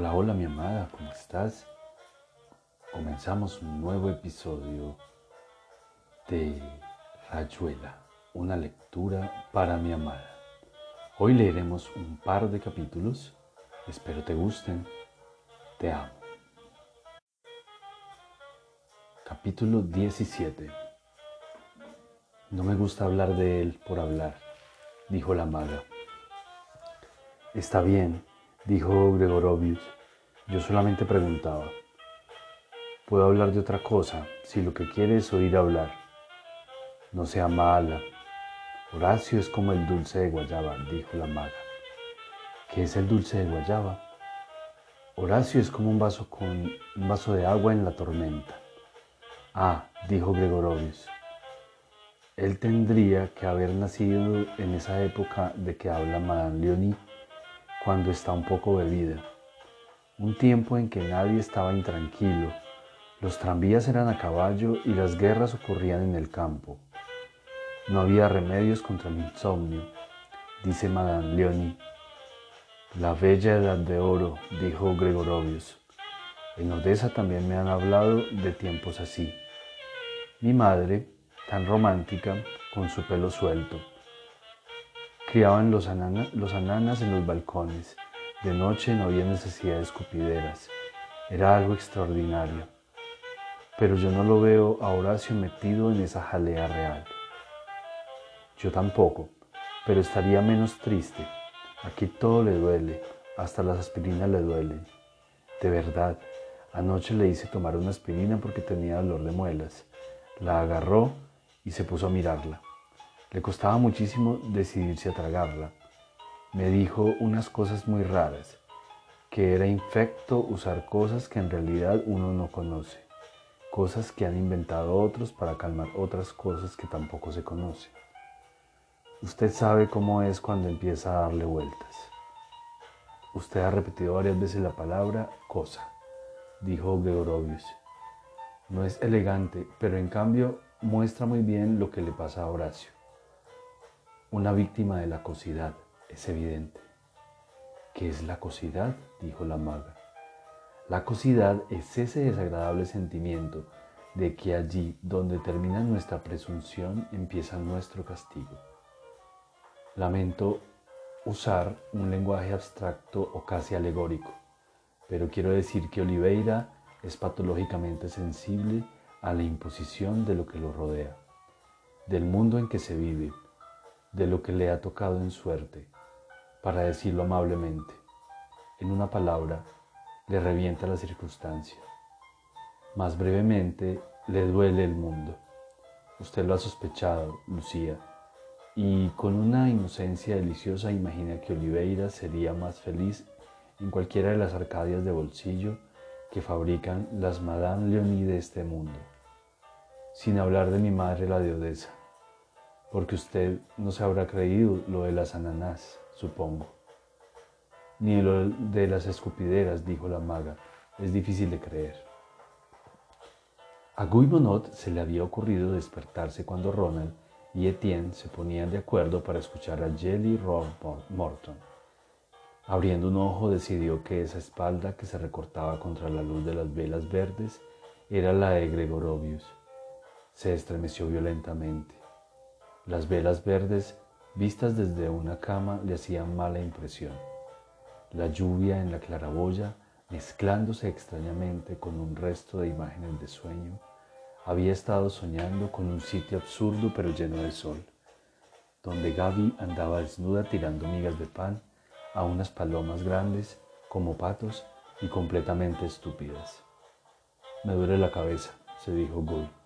Hola, hola mi amada, ¿cómo estás? Comenzamos un nuevo episodio de Rayuela, una lectura para mi amada. Hoy leeremos un par de capítulos, espero te gusten, te amo. Capítulo 17 No me gusta hablar de él por hablar, dijo la maga. Está bien, dijo Gregorovius. Yo solamente preguntaba. Puedo hablar de otra cosa si lo que quiere es oír hablar. No sea mala. Horacio es como el dulce de guayaba, dijo la maga. ¿Qué es el dulce de guayaba? Horacio es como un vaso con un vaso de agua en la tormenta. Ah, dijo Gregorovius. Él tendría que haber nacido en esa época de que habla Madame Leonie cuando está un poco bebida. Un tiempo en que nadie estaba intranquilo, los tranvías eran a caballo y las guerras ocurrían en el campo. No había remedios contra el insomnio, dice Madame Leonie. La bella edad de oro, dijo Gregorovius. En Odessa también me han hablado de tiempos así. Mi madre, tan romántica, con su pelo suelto, Criaban los, ananas en los balcones. De noche no había necesidad de escupideras. Era algo extraordinario. Pero yo no lo veo a Horacio metido en esa jalea real. Yo tampoco, pero estaría menos triste. Aquí todo le duele, hasta las aspirinas le duelen. De verdad, anoche le hice tomar una aspirina porque tenía dolor de muelas. La agarró y se puso a mirarla. Le costaba muchísimo decidirse a tragarla. Me dijo unas cosas muy raras, que era infecto usar cosas que en realidad uno no conoce, cosas que han inventado otros para calmar otras cosas que tampoco se conocen. Usted sabe cómo es cuando empieza a darle vueltas. Usted ha repetido varias veces la palabra cosa, dijo Gregorovius. No es elegante, pero en cambio muestra muy bien lo que le pasa a Horacio. Una víctima de la cosidad, es evidente. ¿Qué es la cosidad? dijo la maga. La cosidad es ese desagradable sentimiento de que allí donde termina nuestra presunción empieza nuestro castigo. Lamento usar un lenguaje abstracto o casi alegórico, pero quiero decir que Oliveira es patológicamente sensible a la imposición de lo que lo rodea, del mundo en que se vive, de lo que le ha tocado en suerte, para decirlo amablemente. En una palabra, le revienta la circunstancia. Más brevemente, le duele el mundo. Usted lo ha sospechado, Lucía, y con una inocencia deliciosa imagina que Oliveira sería más feliz en cualquiera de las arcadias de bolsillo que fabrican las Madame Leonie de este mundo. Sin hablar de mi madre la de Odessa porque usted no se habrá creído lo de las ananás, supongo. Ni lo de las escupideras, dijo la maga, es difícil de creer. A Guybonot se le había ocurrido despertarse cuando Ronald y Etienne se ponían de acuerdo para escuchar a Jelly Rob Morton. Abriendo un ojo decidió que esa espalda que se recortaba contra la luz de las velas verdes era la de Gregorovius. Se estremeció violentamente. Las velas verdes, vistas desde una cama, le hacían mala impresión. La lluvia en la claraboya, mezclándose extrañamente con un resto de imágenes de sueño, había estado soñando con un sitio absurdo pero lleno de sol, donde Gaby andaba desnuda tirando migas de pan a unas palomas grandes como patos y completamente estúpidas. Me duele la cabeza, se dijo Guy.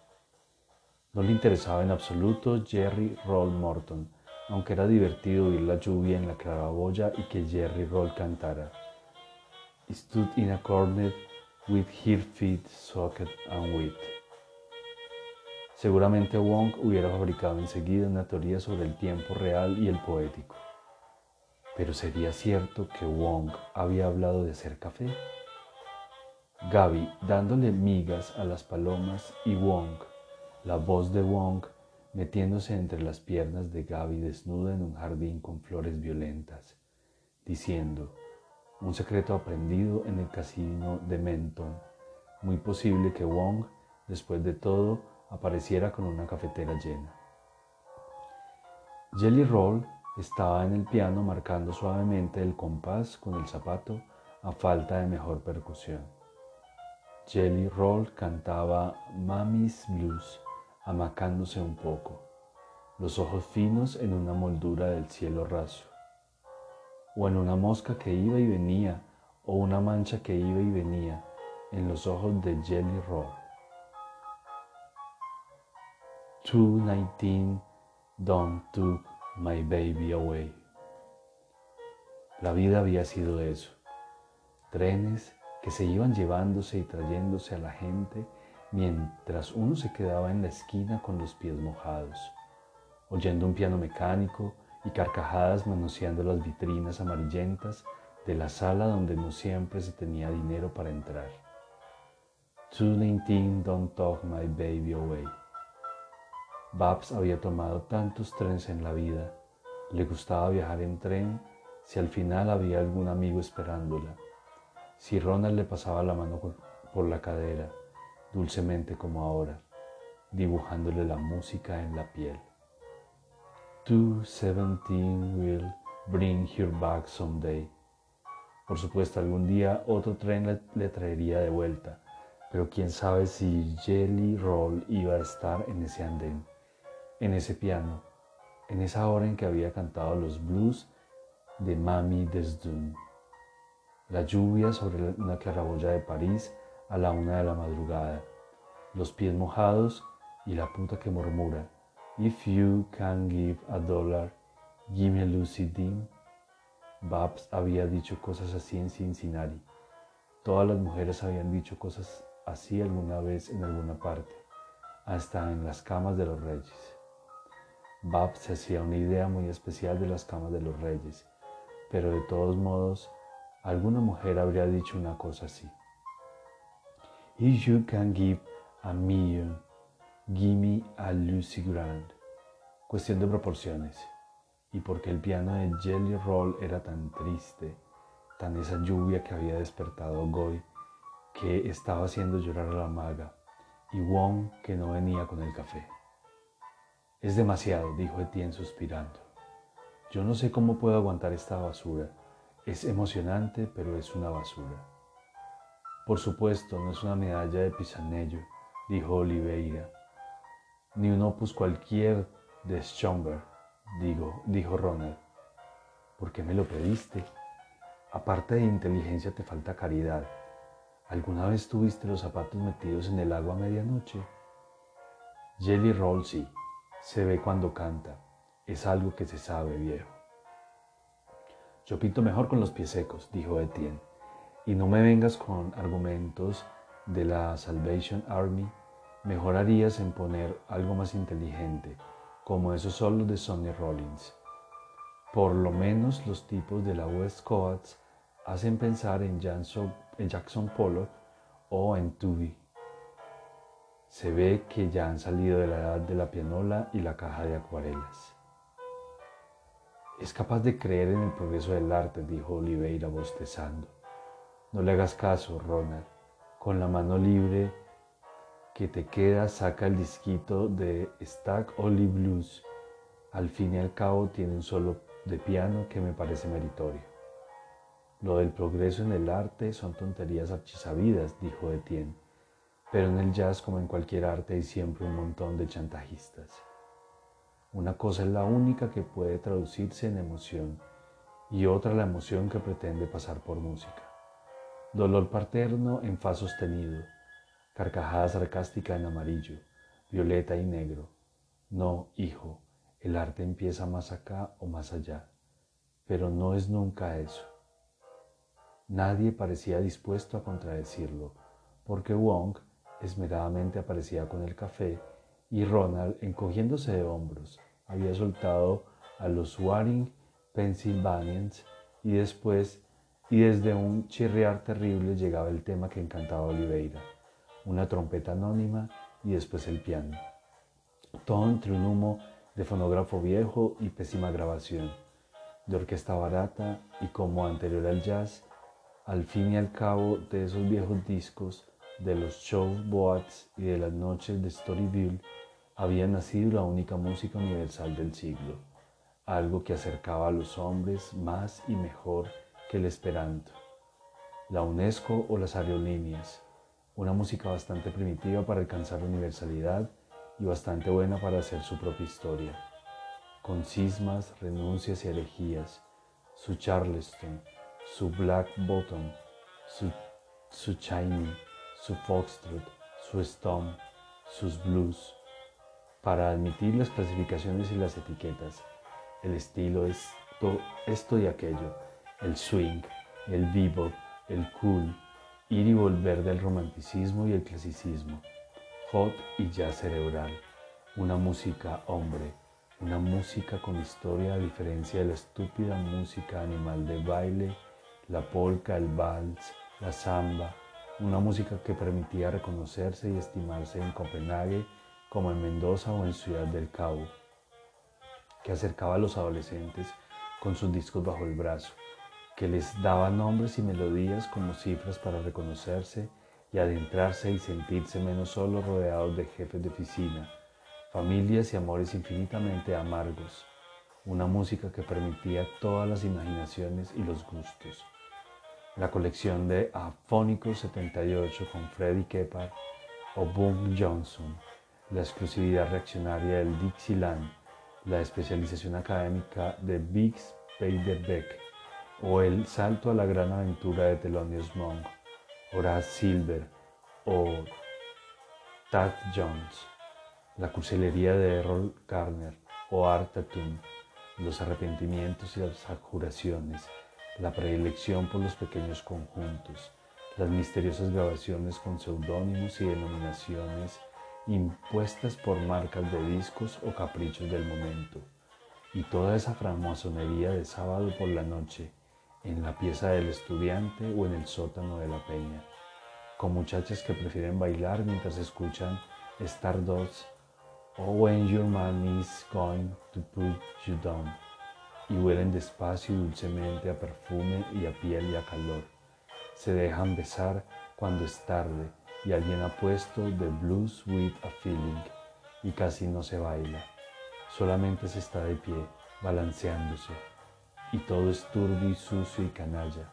No le interesaba en absoluto Jerry Roll Morton, aunque era divertido oír la lluvia en la claraboya y que Jerry Roll cantara. stood in a corner with her feet soaked and wet. Seguramente Wong hubiera fabricado enseguida una teoría sobre el tiempo real y el poético. Pero ¿sería cierto que Wong había hablado de hacer café? Gaby dándole migas a las palomas y Wong la voz de Wong metiéndose entre las piernas de Gaby desnuda en un jardín con flores violentas, diciendo, un secreto aprendido en el casino de Menton. Muy posible que Wong, después de todo, apareciera con una cafetera llena. Jelly Roll estaba en el piano marcando suavemente el compás con el zapato a falta de mejor percusión. Jelly Roll cantaba Mammy's Blues, amacándose un poco, los ojos finos en una moldura del cielo raso, o en una mosca que iba y venía, o una mancha que iba y venía en los ojos de Jelly Roll. 219 Don't Took My Baby Away. La vida había sido eso, trenes que se iban llevándose y trayéndose a la gente mientras uno se quedaba en la esquina con los pies mojados, oyendo un piano mecánico y carcajadas manoseando las vitrinas amarillentas de la sala donde no siempre se tenía dinero para entrar. 219 Don't Talk My Baby Away. Babs había tomado tantos trenes en la vida, le gustaba viajar en tren si al final había algún amigo esperándola si Ronald le pasaba la mano por la cadera, dulcemente como ahora, dibujándole la música en la piel. 217 will bring her back someday. Por supuesto, algún día otro tren le, le, traería de vuelta, pero quién sabe si Jelly Roll iba a estar en ese andén, en ese piano, en esa hora en que había cantado los blues de Mami Desdun la lluvia sobre una claraboya de París a la una de la madrugada, los pies mojados y la puta que murmura, If you can give a dollar, give me a Lucy Dean. Babs había dicho cosas así en Cincinnati. Todas las mujeres habían dicho cosas así alguna vez en alguna parte, hasta en las camas de los reyes. Babs se hacía una idea muy especial de las camas de los reyes, pero de todos modos alguna mujer habría dicho una cosa así. If you can give a million, give me a Lucy Grant. Cuestión de proporciones. Y porque el piano de Jelly Roll era tan triste, tan esa lluvia que había despertado Goy, que estaba haciendo llorar a la maga, y Wong que no venía con el café. Es demasiado, dijo Etienne suspirando. Yo no sé cómo puedo aguantar esta basura es emocionante, pero es una basura. Por supuesto, no es una medalla de Pisanello, dijo Oliveira, ni un opus cualquier de Schomberg, digo, dijo Ronald. ¿Por qué me lo pediste? Aparte de inteligencia te falta caridad. ¿Alguna vez tuviste los zapatos metidos en el agua a medianoche? Jelly Roll sí, se ve cuando canta. Es algo que se sabe, viejo. Yo pinto mejor con los pies secos, dijo Etienne, y no me vengas con argumentos de la Salvation Army. Mejor harías en poner algo más inteligente, como esos solos de Sonny Rollins. Por lo menos los tipos de la West Coast hacen pensar en Jackson, en Jackson Pollock o en Tubi. Se ve que ya han salido de la edad de la pianola y la caja de acuarelas. Es capaz de creer en el progreso del arte, dijo Oliveira bostezando. No le hagas caso, Ronald. Con la mano libre que te queda, saca el disquito de Stack Olive Blues. Al fin y al cabo tiene un solo de piano que me parece meritorio. Lo del progreso en el arte son tonterías archisabidas, dijo Etienne, pero en el jazz como en cualquier arte hay siempre un montón de chantajistas. Una cosa es la única que puede traducirse en emoción y otra la emoción que pretende pasar por música. Dolor paterno en fa sostenido, carcajada sarcástica en amarillo, violeta y negro. No, hijo, el arte empieza más acá o más allá, pero no es nunca eso. Nadie parecía dispuesto a contradecirlo, porque Wong esmeradamente aparecía con el café y Ronald, encogiéndose de hombros, había soltado a los Waring Pennsylvanians y después, y desde un chirriar terrible llegaba el tema que encantaba a Oliveira, una trompeta anónima y después el piano. Todo entre un humo de fonógrafo viejo y pésima grabación, de orquesta barata y como anterior al jazz, Al fin y al cabo de esos viejos discos, de los shows boats y de las noches de Storyville, había nacido la única música universal del siglo, algo que acercaba a los hombres más y mejor el esperanto. La UNESCO o las aerolíneas, una música bastante primitiva para alcanzar la universalidad y bastante buena para hacer su propia historia, con cismas, renuncias y herejías, su Charleston, su Black Bottom, su, su su Foxtrot, su Stomp, sus Blues, para admitir las clasificaciones y las etiquetas. El estilo es esto y aquello, el swing, el bebop, el cool, ir y volver del romanticismo y el clasicismo, hot y jazz cerebral, una música hombre, una música con historia a diferencia de la estúpida música animal de baile, la polka, el vals, la samba, una música que permitía reconocerse y estimarse en Copenhague como en Mendoza o en Ciudad del Cabo, que acercaba a los adolescentes con sus discos bajo el brazo, que les daba nombres y melodías como cifras para reconocerse y adentrarse y sentirse menos solo rodeados de jefes de oficina, familias y amores infinitamente amargos, una música que permitía todas las imaginaciones y los gustos. La colección de Afónicos 78 con Freddie Keppard o Boom Johnson. La exclusividad reaccionaria del Dixieland, la especialización académica de Biggs Beiderbecke o el salto a la gran aventura de Thelonious Monk, Horace Silver o Tad Jones, la cursilería de Errol Garner o Art Tatum, los arrepentimientos y las juraciones, la predilección por los pequeños conjuntos, las misteriosas grabaciones con seudónimos y denominaciones impuestas por marcas de discos o caprichos del momento, y toda esa francmasonería de sábado por la noche, en la pieza del estudiante o en el sótano de la peña, con muchachas que prefieren bailar mientras escuchan Stardust o When Your Man Is Going to Put You Down, y huelen despacio y dulcemente a perfume y a piel y a calor. Se dejan besar cuando es tarde y alguien ha puesto The Blues with a Feeling y casi no se baila, solamente se está de pie, balanceándose, y todo es turbio y sucio y canalla,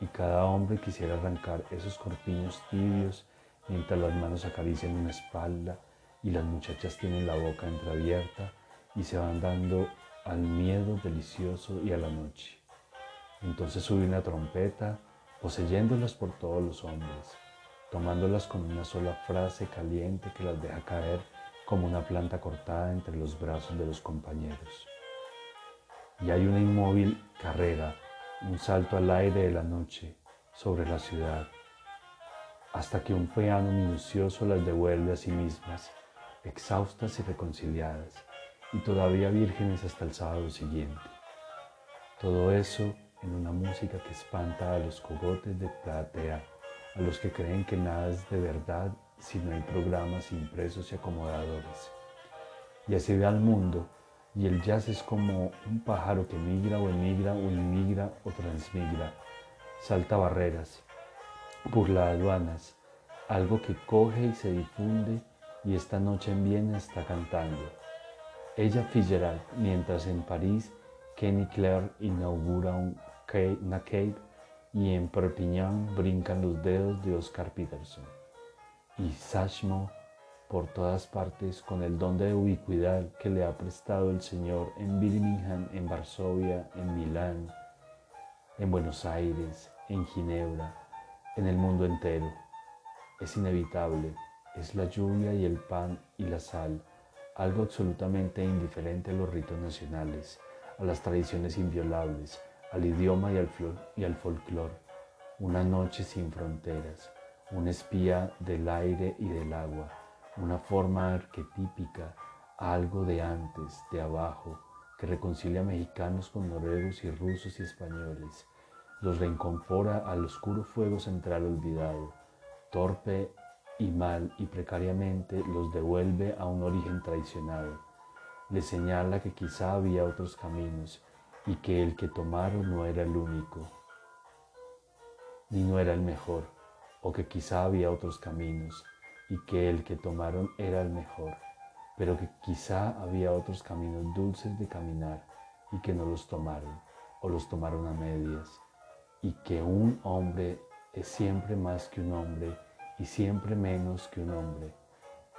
y cada hombre quisiera arrancar esos corpiños tibios mientras las manos acarician una espalda y las muchachas tienen la boca entreabierta y se van dando al miedo delicioso y a la noche. Entonces sube una trompeta, poseyéndolas por todos los hombres tomándolas con una sola frase caliente que las deja caer como una planta cortada entre los brazos de los compañeros. Y hay una inmóvil carrera, un salto al aire de la noche sobre la ciudad, hasta que un piano minucioso las devuelve a sí mismas, exhaustas y reconciliadas, y todavía vírgenes hasta el sábado siguiente. Todo eso en una música que espanta a los cogotes de platea a los que creen que nada es de verdad si no hay programas impresos y acomodadores. Y así ve al mundo, y el jazz es como un pájaro que migra o emigra o inmigra o transmigra, salta barreras, burla aduanas, algo que coge y se difunde y esta noche en Viena está cantando. Ella Fitzgerald, mientras en París Kenny Clare inaugura un, una cave y en Perpignan brincan los dedos de Oscar Peterson. Y Sachmo por todas partes con el don de ubicuidad que le ha prestado el Señor en Birmingham, en Varsovia, en Milán, en Buenos Aires, en Ginebra, en el mundo entero. Es inevitable, es la lluvia y el pan y la sal, algo absolutamente indiferente a los ritos nacionales, a las tradiciones inviolables, al idioma y al, y al folclore, una noche sin fronteras, un espía del aire y del agua, una forma arquetípica, algo de antes, de abajo, que reconcilia mexicanos con noruegos y rusos y españoles, los reincorpora al oscuro fuego central olvidado, torpe y mal y precariamente los devuelve a un origen traicionado, le señala que quizá había otros caminos y que el que tomaron no era el único. ni no era el mejor, o que quizá había otros caminos y que el que tomaron era el mejor, pero que quizá había otros caminos dulces de caminar y que no los tomaron, o los tomaron a medias, y que un hombre es siempre más que un hombre y siempre menos que un hombre,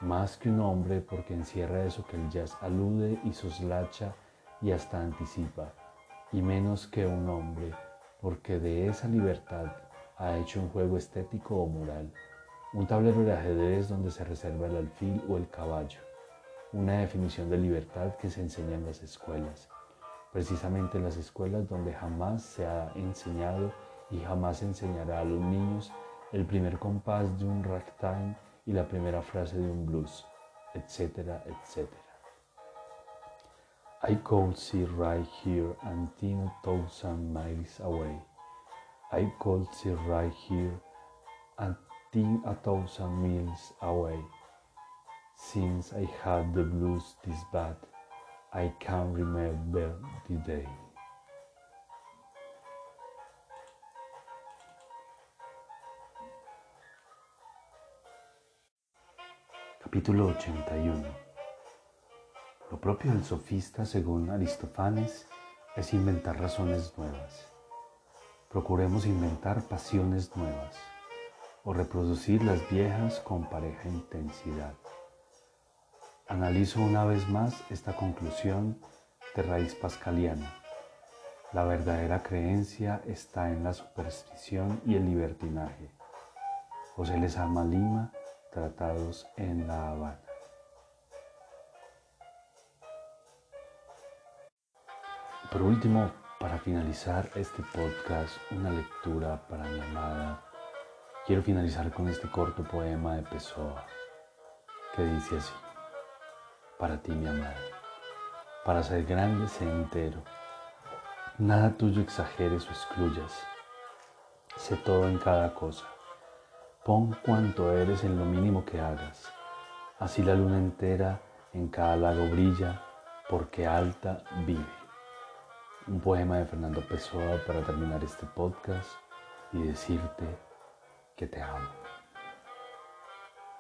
más que un hombre porque encierra eso que el jazz alude y soslacha y hasta anticipa, y menos que un hombre porque de esa libertad ha hecho un juego estético o moral, un tablero de ajedrez donde se reserva el alfil o el caballo, una definición de libertad que se enseña en las escuelas, precisamente en las escuelas donde jamás se ha enseñado y jamás se enseñará a los niños el primer compás de un ragtime y la primera frase de un blues, etcétera, etcétera. I could see right here and ten thousand miles away. I could see right here and ten a thousand miles away. Since I had the blues this bad, I can't remember the day. Capítulo 81 Lo propio del sofista, según Aristófanes, es inventar razones nuevas. Procuremos inventar pasiones nuevas o reproducir las viejas con pareja intensidad. Analizo una vez más esta conclusión de raíz pascaliana. La verdadera creencia está en la superstición y el libertinaje. José Lezama Lima, Tratados en La Habana. Por último, para finalizar este podcast, una lectura para mi amada. Quiero finalizar con este corto poema de Pessoa que dice así para ti, mi amada. Para ser grande, sé entero. Nada tuyo exageres o excluyas. Sé todo en cada cosa. Pon cuanto eres en lo mínimo que hagas. Así la luna entera en cada lago brilla, porque alta vive. Un poema de Fernando Pessoa para terminar este podcast y decirte que te amo.